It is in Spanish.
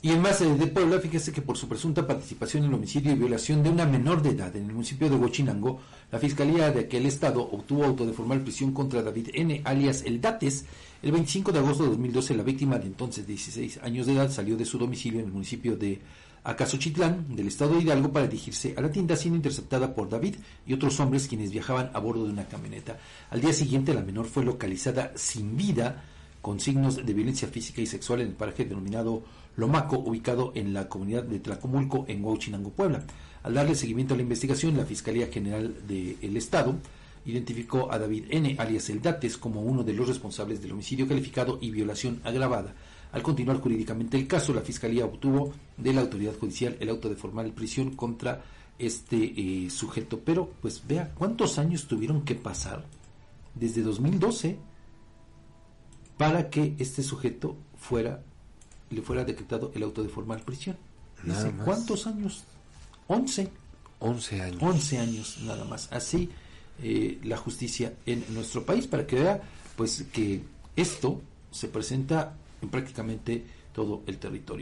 Y en más de Puebla, fíjese que por su presunta participación en el homicidio y violación de una menor de edad en el municipio de Huachinango, la Fiscalía de aquel estado obtuvo auto de formal prisión contra David N., alias El Dates. El 25 de agosto de 2012, la víctima de entonces 16 años de edad salió de su domicilio en el municipio de Acasochitlán, del estado de Hidalgo, para dirigirse a la tienda, siendo interceptada por David y otros hombres quienes viajaban a bordo de una camioneta. Al día siguiente, la menor fue localizada sin vida, con signos de violencia física y sexual en el paraje denominado Lomaco, ubicado en la comunidad de Tlacomulco, en Huachinango, Puebla. Al darle seguimiento a la investigación, la Fiscalía General del Estado identificó a David N., alias El Dates, como uno de los responsables del homicidio calificado y violación agravada. Al continuar jurídicamente el caso, la Fiscalía obtuvo de la autoridad judicial el auto de formal prisión contra este eh, sujeto. Pero, pues vea, ¿cuántos años tuvieron que pasar desde 2012 para que este sujeto fuera le fuera decretado el auto de formal prisión. Nada más. ¿Cuántos años? 11. 11 años. 11 años nada más. Así eh, la justicia en nuestro país para que vea pues que esto se presenta en prácticamente todo el territorio.